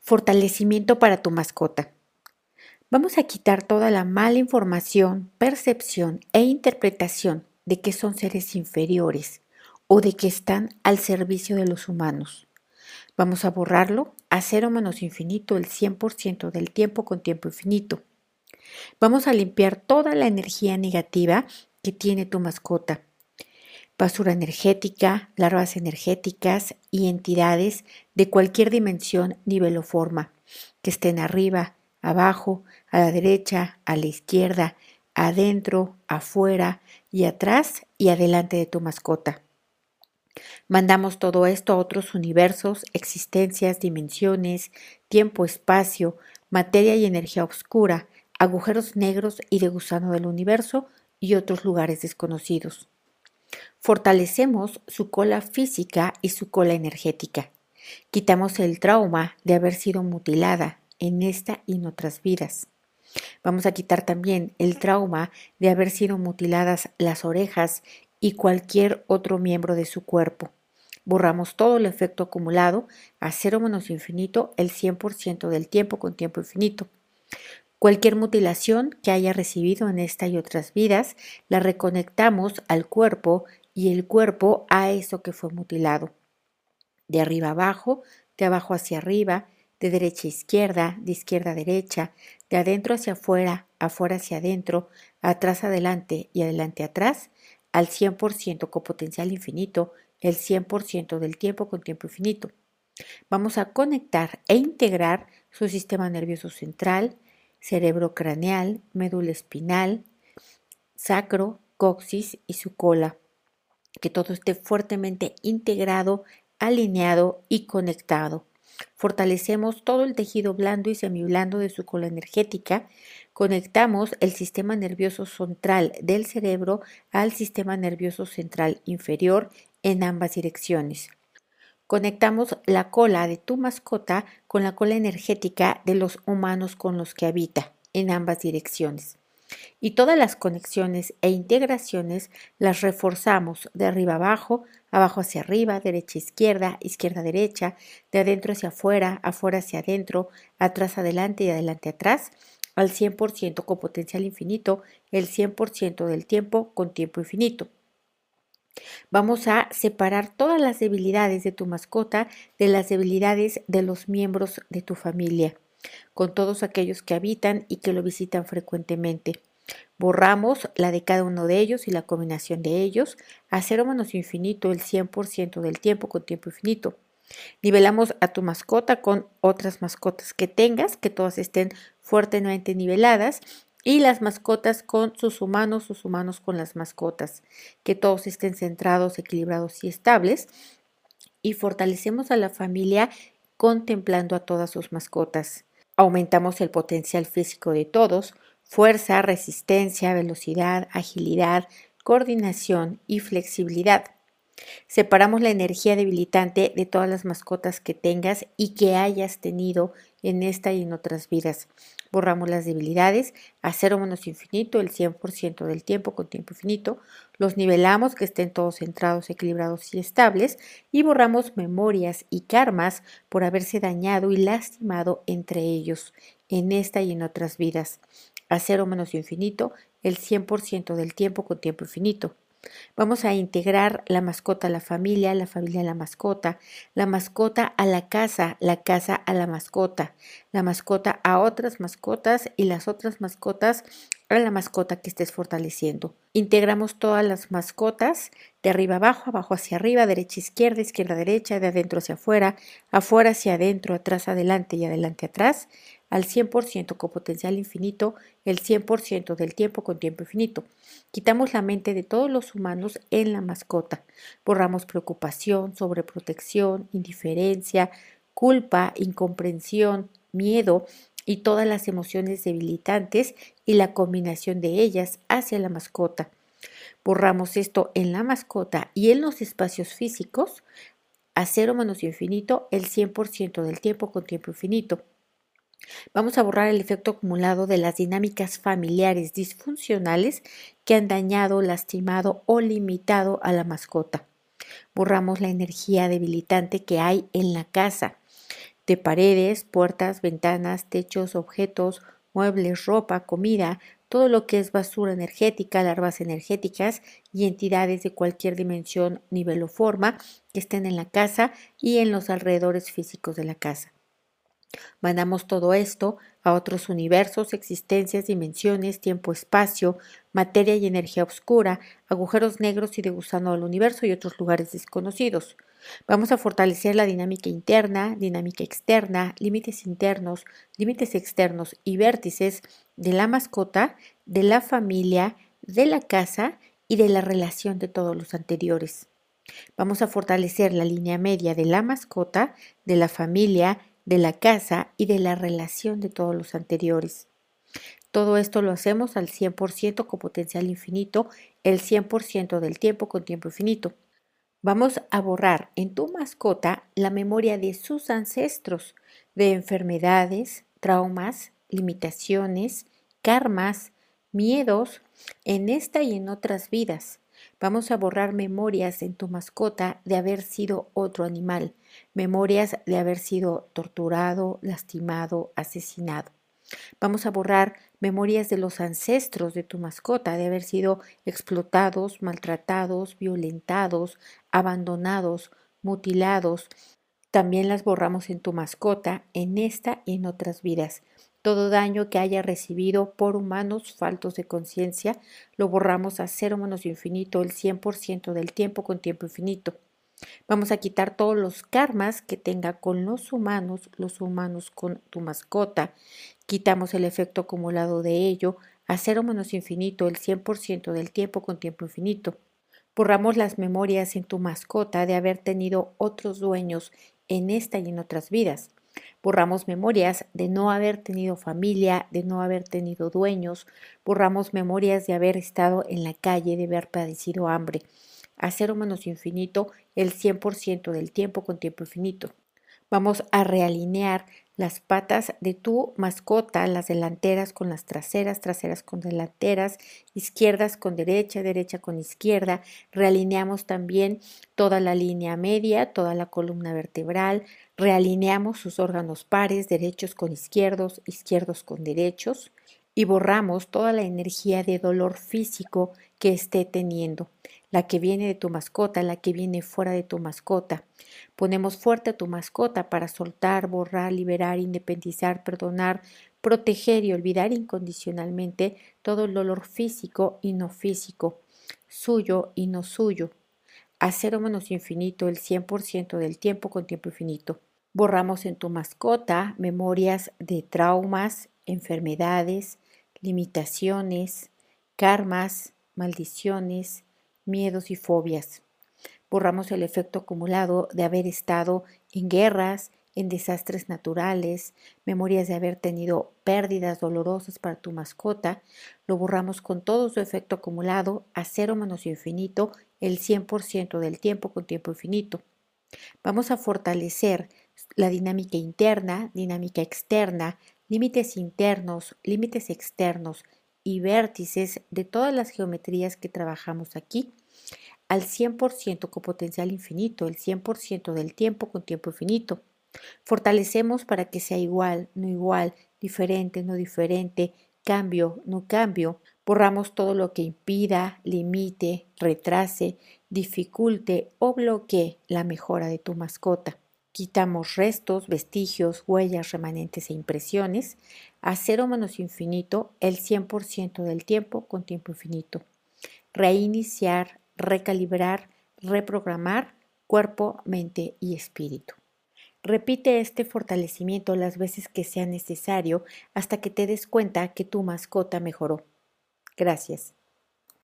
Fortalecimiento para tu mascota. Vamos a quitar toda la mala información, percepción e interpretación de que son seres inferiores o de que están al servicio de los humanos. Vamos a borrarlo a cero menos infinito el 100% del tiempo con tiempo infinito. Vamos a limpiar toda la energía negativa que tiene tu mascota. Basura energética, larvas energéticas y entidades de cualquier dimensión, nivel o forma, que estén arriba, abajo, a la derecha, a la izquierda, adentro, afuera y atrás y adelante de tu mascota. Mandamos todo esto a otros universos, existencias, dimensiones, tiempo, espacio, materia y energía oscura, agujeros negros y de gusano del universo y otros lugares desconocidos. Fortalecemos su cola física y su cola energética. Quitamos el trauma de haber sido mutilada en esta y en otras vidas. Vamos a quitar también el trauma de haber sido mutiladas las orejas y cualquier otro miembro de su cuerpo. Borramos todo el efecto acumulado a cero menos infinito el 100% del tiempo con tiempo infinito. Cualquier mutilación que haya recibido en esta y otras vidas, la reconectamos al cuerpo y el cuerpo a eso que fue mutilado. De arriba abajo, de abajo hacia arriba, de derecha a izquierda, de izquierda a derecha, de adentro hacia afuera, afuera hacia adentro, atrás adelante y adelante atrás, al 100% con potencial infinito, el 100% del tiempo con tiempo infinito. Vamos a conectar e integrar su sistema nervioso central, cerebro craneal, médula espinal, sacro, coxis y su cola. Que todo esté fuertemente integrado, alineado y conectado. Fortalecemos todo el tejido blando y semiblando de su cola energética. Conectamos el sistema nervioso central del cerebro al sistema nervioso central inferior en ambas direcciones. Conectamos la cola de tu mascota con la cola energética de los humanos con los que habita en ambas direcciones. Y todas las conexiones e integraciones las reforzamos de arriba abajo, abajo hacia arriba, derecha izquierda, izquierda derecha, de adentro hacia afuera, afuera hacia adentro, atrás adelante y adelante atrás, al 100% con potencial infinito, el 100% del tiempo con tiempo infinito. Vamos a separar todas las debilidades de tu mascota de las debilidades de los miembros de tu familia, con todos aquellos que habitan y que lo visitan frecuentemente. Borramos la de cada uno de ellos y la combinación de ellos a cero menos infinito el 100% del tiempo con tiempo infinito. Nivelamos a tu mascota con otras mascotas que tengas, que todas estén fuertemente niveladas y las mascotas con sus humanos, sus humanos con las mascotas, que todos estén centrados, equilibrados y estables. Y fortalecemos a la familia contemplando a todas sus mascotas. Aumentamos el potencial físico de todos, fuerza, resistencia, velocidad, agilidad, coordinación y flexibilidad. Separamos la energía debilitante de todas las mascotas que tengas y que hayas tenido en esta y en otras vidas. Borramos las debilidades a cero menos infinito el 100% del tiempo con tiempo infinito. Los nivelamos que estén todos centrados, equilibrados y estables. Y borramos memorias y karmas por haberse dañado y lastimado entre ellos en esta y en otras vidas. A cero menos infinito el 100% del tiempo con tiempo infinito. Vamos a integrar la mascota a la familia, la familia a la mascota, la mascota a la casa, la casa a la mascota, la mascota a otras mascotas y las otras mascotas a la mascota que estés fortaleciendo. Integramos todas las mascotas de arriba abajo, abajo hacia arriba, derecha izquierda, izquierda derecha, de adentro hacia afuera, afuera hacia adentro, atrás adelante y adelante atrás, al 100% con potencial infinito, el 100% del tiempo con tiempo infinito. Quitamos la mente de todos los humanos en la mascota. Borramos preocupación, sobreprotección, indiferencia, culpa, incomprensión, miedo y todas las emociones debilitantes y la combinación de ellas hacia la mascota. Borramos esto en la mascota y en los espacios físicos a cero menos infinito el 100% del tiempo con tiempo infinito. Vamos a borrar el efecto acumulado de las dinámicas familiares disfuncionales que han dañado, lastimado o limitado a la mascota. Borramos la energía debilitante que hay en la casa. de paredes, puertas, ventanas, techos, objetos, muebles, ropa, comida, todo lo que es basura energética, larvas energéticas y entidades de cualquier dimensión, nivel o forma que estén en la casa y en los alrededores físicos de la casa. Mandamos todo esto a otros universos, existencias, dimensiones, tiempo, espacio, materia y energía oscura, agujeros negros y de gusano del universo y otros lugares desconocidos. Vamos a fortalecer la dinámica interna, dinámica externa, límites internos, límites externos y vértices de la mascota, de la familia, de la casa y de la relación de todos los anteriores. Vamos a fortalecer la línea media de la mascota, de la familia, de la casa y de la relación de todos los anteriores. Todo esto lo hacemos al 100% con potencial infinito, el 100% del tiempo con tiempo infinito. Vamos a borrar en tu mascota la memoria de sus ancestros, de enfermedades, traumas, limitaciones, karmas, miedos, en esta y en otras vidas. Vamos a borrar memorias en tu mascota de haber sido otro animal, memorias de haber sido torturado, lastimado, asesinado. Vamos a borrar memorias de los ancestros de tu mascota, de haber sido explotados, maltratados, violentados, abandonados, mutilados. También las borramos en tu mascota, en esta y en otras vidas. Todo daño que haya recibido por humanos faltos de conciencia lo borramos a cero menos infinito el 100% del tiempo con tiempo infinito. Vamos a quitar todos los karmas que tenga con los humanos, los humanos con tu mascota. Quitamos el efecto acumulado de ello a cero menos infinito el 100% del tiempo con tiempo infinito. Borramos las memorias en tu mascota de haber tenido otros dueños en esta y en otras vidas. Borramos memorias de no haber tenido familia, de no haber tenido dueños. Borramos memorias de haber estado en la calle, de haber padecido hambre. A cero menos infinito el 100% del tiempo con tiempo infinito. Vamos a realinear las patas de tu mascota, las delanteras con las traseras, traseras con delanteras, izquierdas con derecha, derecha con izquierda. Realineamos también toda la línea media, toda la columna vertebral. Realineamos sus órganos pares, derechos con izquierdos, izquierdos con derechos. Y borramos toda la energía de dolor físico que esté teniendo la que viene de tu mascota, la que viene fuera de tu mascota. Ponemos fuerte a tu mascota para soltar, borrar, liberar, independizar, perdonar, proteger y olvidar incondicionalmente todo el dolor físico y no físico, suyo y no suyo. A cero menos infinito el 100% del tiempo con tiempo infinito. Borramos en tu mascota memorias de traumas, enfermedades, limitaciones, karmas, maldiciones, miedos y fobias. Borramos el efecto acumulado de haber estado en guerras, en desastres naturales, memorias de haber tenido pérdidas dolorosas para tu mascota, lo borramos con todo su efecto acumulado a cero menos infinito el 100% del tiempo con tiempo infinito. Vamos a fortalecer la dinámica interna, dinámica externa, límites internos, límites externos y vértices de todas las geometrías que trabajamos aquí al 100% con potencial infinito, el 100% del tiempo con tiempo infinito. Fortalecemos para que sea igual, no igual, diferente, no diferente, cambio, no cambio. Borramos todo lo que impida, limite, retrase, dificulte o bloquee la mejora de tu mascota. Quitamos restos, vestigios, huellas, remanentes e impresiones a cero menos infinito el 100% del tiempo con tiempo infinito. Reiniciar, recalibrar, reprogramar cuerpo, mente y espíritu. Repite este fortalecimiento las veces que sea necesario hasta que te des cuenta que tu mascota mejoró. Gracias.